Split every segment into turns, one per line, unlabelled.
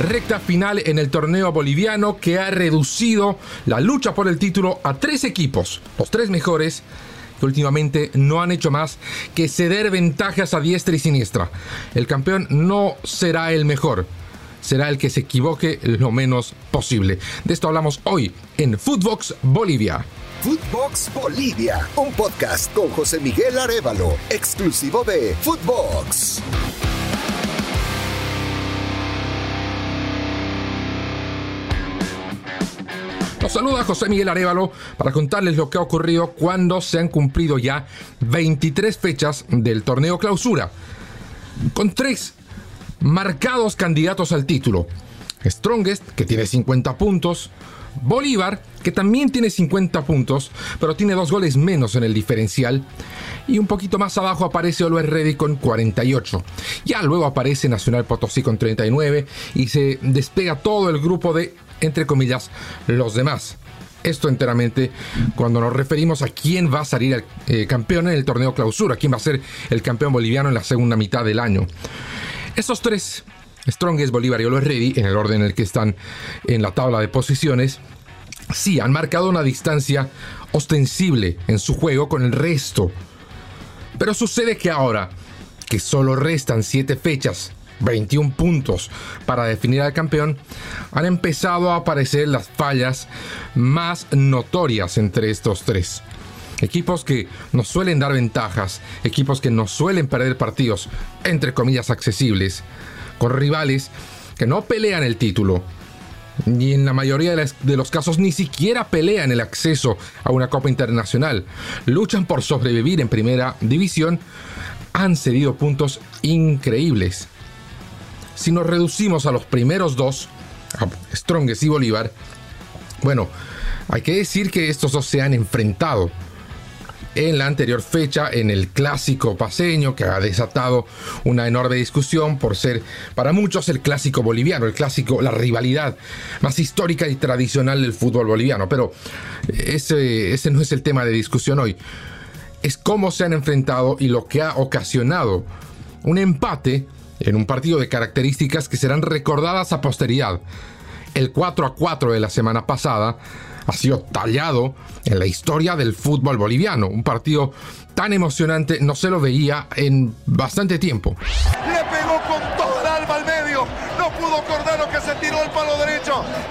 Recta final en el torneo boliviano que ha reducido la lucha por el título a tres equipos, los tres mejores, que últimamente no han hecho más que ceder ventajas a diestra y siniestra. El campeón no será el mejor, será el que se equivoque lo menos posible. De esto hablamos hoy en Footbox Bolivia.
Footbox Bolivia, un podcast con José Miguel Arevalo, exclusivo de Footbox.
Nos saluda José Miguel Arevalo para contarles lo que ha ocurrido cuando se han cumplido ya 23 fechas del torneo clausura, con tres marcados candidatos al título. Strongest, que tiene 50 puntos, Bolívar, que también tiene 50 puntos, pero tiene dos goles menos en el diferencial. Y un poquito más abajo aparece Always Ready con 48. Ya luego aparece Nacional Potosí con 39 y se despega todo el grupo de, entre comillas, los demás. Esto enteramente cuando nos referimos a quién va a salir eh, campeón en el torneo clausura, quién va a ser el campeón boliviano en la segunda mitad del año. Estos tres, Strongest, Bolívar y Always Ready, en el orden en el que están en la tabla de posiciones, sí han marcado una distancia ostensible en su juego con el resto. Pero sucede que ahora, que solo restan 7 fechas, 21 puntos para definir al campeón, han empezado a aparecer las fallas más notorias entre estos tres. Equipos que nos suelen dar ventajas, equipos que nos suelen perder partidos, entre comillas, accesibles, con rivales que no pelean el título, y en la mayoría de, los casos ni siquiera pelean el acceso a una Copa Internacional. Luchan por sobrevivir en primera división. Han cedido puntos increíbles. Si nos reducimos a los primeros dos, a Strongest y Bolívar, bueno, hay que decir que estos dos se han enfrentado en la anterior fecha en el clásico paseño que ha desatado una enorme discusión por ser para muchos el clásico boliviano, el clásico, la rivalidad más histórica y tradicional del fútbol boliviano. Pero ese, ese no es el tema de discusión hoy. Es cómo se han enfrentado y lo que ha ocasionado un empate en un partido de características que serán recordadas a posteridad. El 4 a 4 de la semana pasada ha sido tallado en la historia del fútbol boliviano. Un partido tan emocionante no se lo veía en bastante tiempo.
Le pegó con toda el alma al medio. No pudo Cordero que se tiró el palo derecho.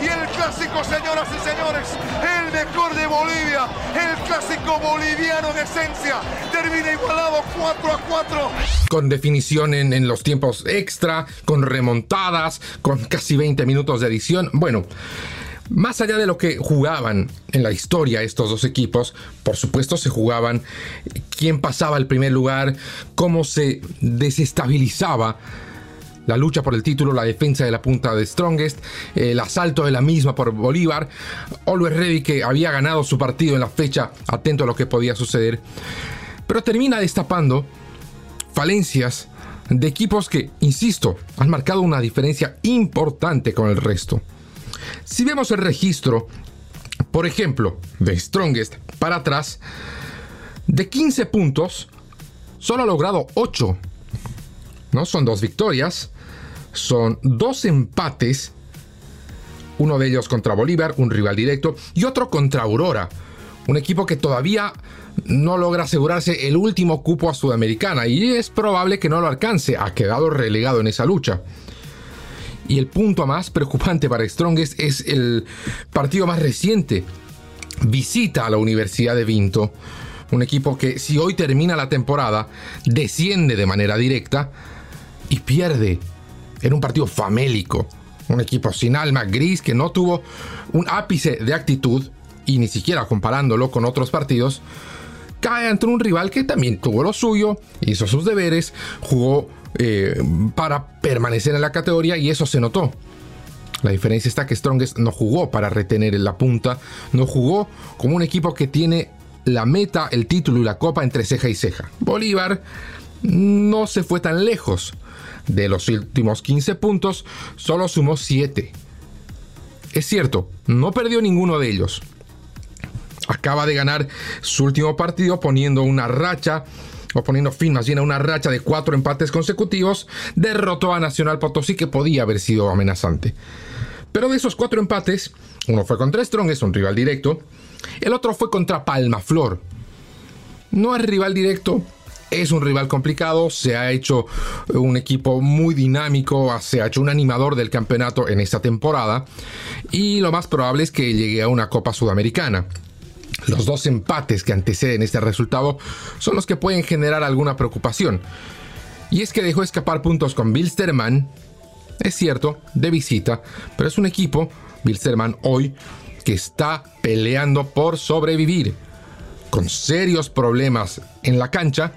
Y el clásico, señoras y señores, el mejor de Bolivia, el clásico boliviano en esencia, termina igualado 4 a 4.
Con definición en, en los tiempos extra, con remontadas, con casi 20 minutos de edición. Bueno. Más allá de lo que jugaban en la historia estos dos equipos, por supuesto se jugaban quién pasaba el primer lugar, cómo se desestabilizaba la lucha por el título, la defensa de la punta de Strongest, el asalto de la misma por Bolívar, Always Ready que había ganado su partido en la fecha, atento a lo que podía suceder, pero termina destapando falencias de equipos que, insisto, han marcado una diferencia importante con el resto. Si vemos el registro, por ejemplo, de Strongest para atrás, de 15 puntos, solo ha logrado 8. ¿No? Son dos victorias, son dos empates, uno de ellos contra Bolívar, un rival directo, y otro contra Aurora, un equipo que todavía no logra asegurarse el último cupo a Sudamericana y es probable que no lo alcance, ha quedado relegado en esa lucha. Y el punto más preocupante para Strongest es el partido más reciente. Visita a la Universidad de Vinto, un equipo que si hoy termina la temporada, desciende de manera directa y pierde en un partido famélico. Un equipo sin alma gris que no tuvo un ápice de actitud y ni siquiera comparándolo con otros partidos, cae ante un rival que también tuvo lo suyo, hizo sus deberes, jugó eh, para permanecer en la categoría y eso se notó. La diferencia está que Strongest no jugó para retener en la punta, no jugó como un equipo que tiene la meta, el título y la copa entre ceja y ceja. Bolívar no se fue tan lejos. De los últimos 15 puntos, solo sumó 7. Es cierto, no perdió ninguno de ellos. Acaba de ganar su último partido poniendo una racha o poniendo fin más bien a una racha de cuatro empates consecutivos, derrotó a Nacional Potosí que podía haber sido amenazante. Pero de esos cuatro empates, uno fue contra Strong, es un rival directo, el otro fue contra Palma Flor. No es rival directo, es un rival complicado, se ha hecho un equipo muy dinámico, se ha hecho un animador del campeonato en esta temporada y lo más probable es que llegue a una Copa Sudamericana. Los dos empates que anteceden este resultado son los que pueden generar alguna preocupación. Y es que dejó escapar puntos con Bilsterman, es cierto, de visita, pero es un equipo, Bilsterman hoy, que está peleando por sobrevivir, con serios problemas en la cancha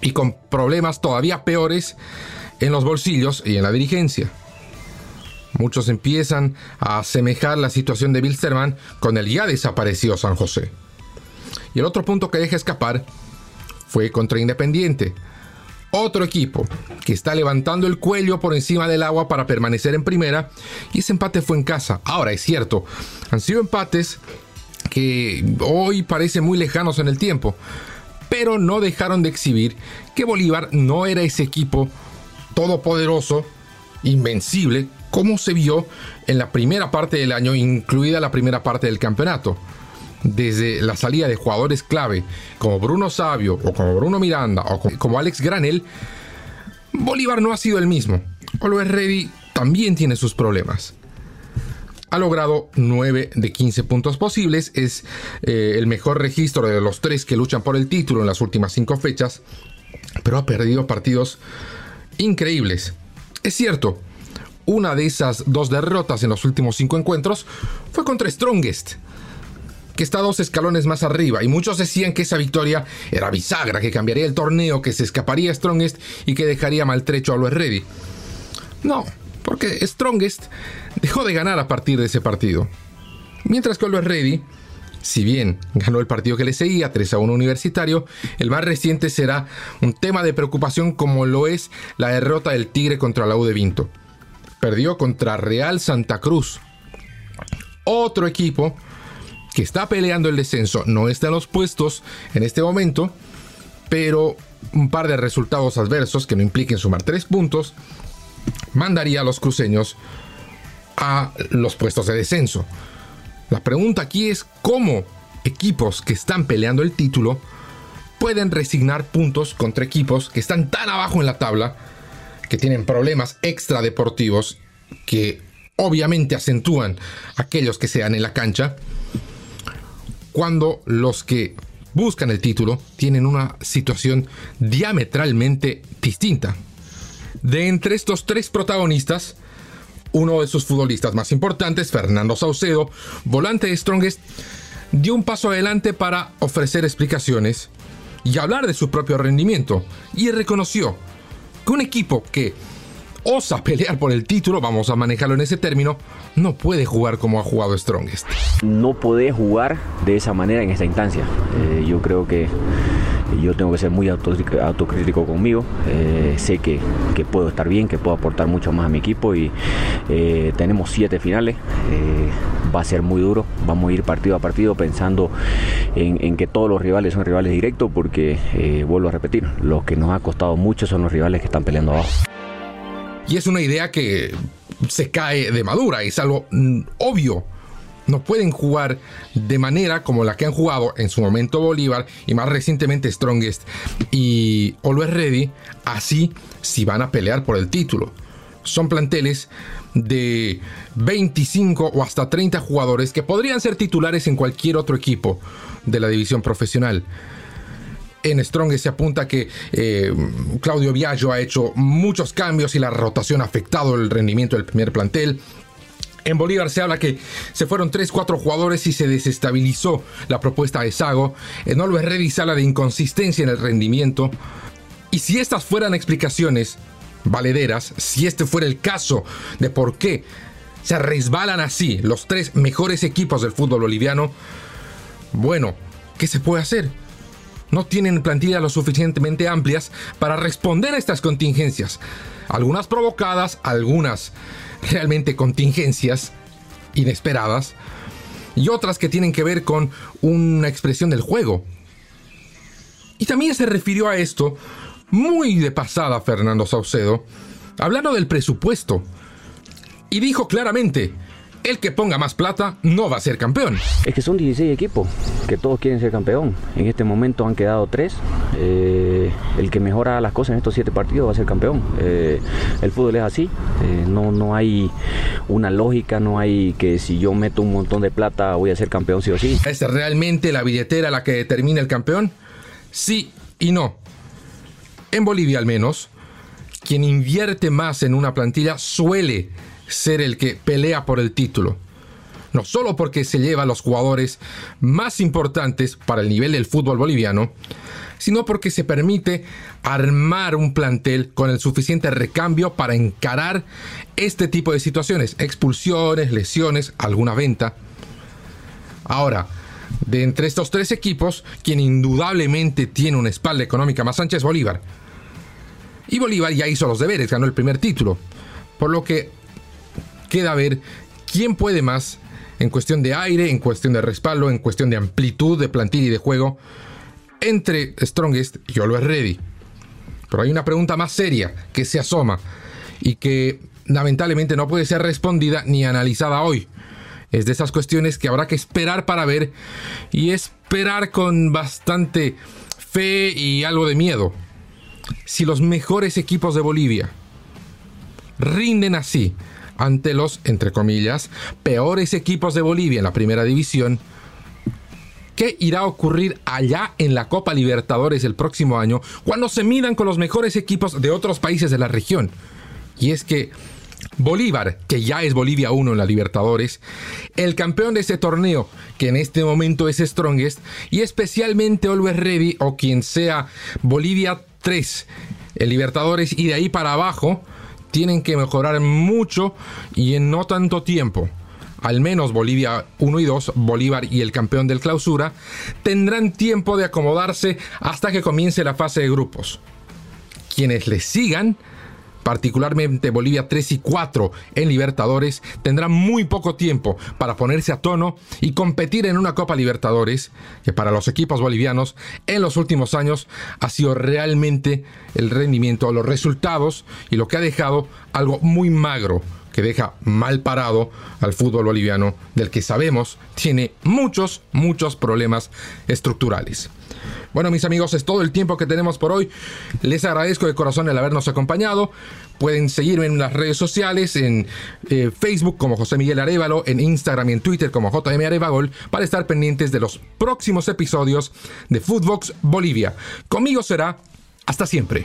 y con problemas todavía peores en los bolsillos y en la dirigencia. Muchos empiezan a asemejar la situación de Bilsterman con el ya desaparecido San José. Y el otro punto que deja escapar fue contra Independiente. Otro equipo que está levantando el cuello por encima del agua para permanecer en primera. Y ese empate fue en casa. Ahora es cierto, han sido empates que hoy parecen muy lejanos en el tiempo. Pero no dejaron de exhibir que Bolívar no era ese equipo todopoderoso, invencible, como se vio en la primera parte del año, incluida la primera parte del campeonato. Desde la salida de jugadores clave como Bruno Sabio o como Bruno Miranda o como Alex Granel, Bolívar no ha sido el mismo. Always Ready también tiene sus problemas. Ha logrado 9 de 15 puntos posibles, es eh, el mejor registro de los tres que luchan por el título en las últimas 5 fechas, pero ha perdido partidos increíbles. Es cierto, una de esas dos derrotas en los últimos cinco encuentros fue contra Strongest, que está dos escalones más arriba, y muchos decían que esa victoria era bisagra, que cambiaría el torneo, que se escaparía Strongest y que dejaría maltrecho a Always Ready. No, porque Strongest dejó de ganar a partir de ese partido. Mientras que Always Ready, si bien ganó el partido que le seguía, 3 a 1 universitario, el más reciente será un tema de preocupación como lo es la derrota del Tigre contra la U de Vinto perdió contra Real Santa Cruz. Otro equipo que está peleando el descenso, no está en los puestos en este momento, pero un par de resultados adversos que no impliquen sumar tres puntos, mandaría a los cruceños a los puestos de descenso. La pregunta aquí es cómo equipos que están peleando el título pueden resignar puntos contra equipos que están tan abajo en la tabla que tienen problemas extradeportivos que obviamente acentúan aquellos que sean en la cancha, cuando los que buscan el título tienen una situación diametralmente distinta. De entre estos tres protagonistas, uno de sus futbolistas más importantes, Fernando Saucedo, volante de Strongest, dio un paso adelante para ofrecer explicaciones y hablar de su propio rendimiento y reconoció un equipo que osa pelear por el título, vamos a manejarlo en ese término, no puede jugar como ha jugado Strongest.
No puede jugar de esa manera en esta instancia. Eh, yo creo que yo tengo que ser muy autocrítico conmigo. Eh, sé que, puedo estar bien, que puedo aportar mucho más a mi equipo y eh, tenemos siete finales. va a ser muy duro. Vamos a ir partido a partido pensando en, en que todos los rivales son rivales directos porque, vuelvo a repetir, lo que nos ha costado mucho son los rivales que están peleando abajo.
Y es una idea que se cae de madura, es algo mm, obvio. No pueden jugar de manera como la que han jugado en su momento Bolívar y más recientemente Strongest y Always Ready, así si van a pelear por el título. Son planteles de 25 o hasta 30 jugadores que podrían ser titulares en cualquier otro equipo de la división profesional. En Strong se apunta que eh, Claudio Viaggio ha hecho muchos cambios y la rotación ha afectado el rendimiento del primer plantel. En Bolívar se habla que se fueron 3-4 jugadores y se desestabilizó la propuesta de Sago. En Olves Ready se habla de inconsistencia en el rendimiento. Y si estas fueran explicaciones valederas, si este fuera el caso de por qué se resbalan así los tres mejores equipos del fútbol boliviano, bueno, ¿qué se puede hacer? no tienen plantillas lo suficientemente amplias para responder a estas contingencias. Algunas provocadas, algunas realmente contingencias inesperadas y otras que tienen que ver con una expresión del juego. Y también se refirió a esto muy de pasada Fernando Saucedo, hablando del presupuesto. Y dijo claramente, el que ponga más plata no va a ser campeón.
Es que son 16 equipos que todos quieren ser campeón. En este momento han quedado 3. Eh, el que mejora las cosas en estos 7 partidos va a ser campeón. Eh, el fútbol es así. Eh, no, no hay una lógica, no hay que si yo meto un montón de plata voy a ser campeón sí o sí.
¿Es realmente la billetera la que determina el campeón? Sí y no. En Bolivia al menos, quien invierte más en una plantilla suele ser el que pelea por el título. No solo porque se lleva a los jugadores más importantes para el nivel del fútbol boliviano, sino porque se permite armar un plantel con el suficiente recambio para encarar este tipo de situaciones, expulsiones, lesiones, alguna venta. Ahora, de entre estos tres equipos, quien indudablemente tiene una espalda económica más ancha es Bolívar. Y Bolívar ya hizo los deberes, ganó el primer título. Por lo que queda ver quién puede más en cuestión de aire, en cuestión de respaldo, en cuestión de amplitud de plantilla y de juego entre Strongest y Always Ready. Pero hay una pregunta más seria que se asoma y que lamentablemente no puede ser respondida ni analizada hoy. Es de esas cuestiones que habrá que esperar para ver y esperar con bastante fe y algo de miedo. Si los mejores equipos de Bolivia rinden así ante los, entre comillas, peores equipos de Bolivia en la primera división, ¿qué irá a ocurrir allá en la Copa Libertadores el próximo año cuando se midan con los mejores equipos de otros países de la región? Y es que Bolívar, que ya es Bolivia 1 en la Libertadores, el campeón de ese torneo, que en este momento es Strongest, y especialmente Always Ready o quien sea Bolivia 3 en Libertadores y de ahí para abajo, tienen que mejorar mucho y en no tanto tiempo. Al menos Bolivia 1 y 2, Bolívar y el campeón del clausura, tendrán tiempo de acomodarse hasta que comience la fase de grupos. Quienes les sigan particularmente Bolivia 3 y 4 en Libertadores, tendrán muy poco tiempo para ponerse a tono y competir en una Copa Libertadores que para los equipos bolivianos en los últimos años ha sido realmente el rendimiento, los resultados y lo que ha dejado algo muy magro que deja mal parado al fútbol boliviano, del que sabemos tiene muchos, muchos problemas estructurales. Bueno, mis amigos, es todo el tiempo que tenemos por hoy. Les agradezco de corazón el habernos acompañado. Pueden seguirme en las redes sociales, en eh, Facebook como José Miguel Arevalo, en Instagram y en Twitter como JM Arevagol, para estar pendientes de los próximos episodios de Footbox Bolivia. Conmigo será hasta siempre.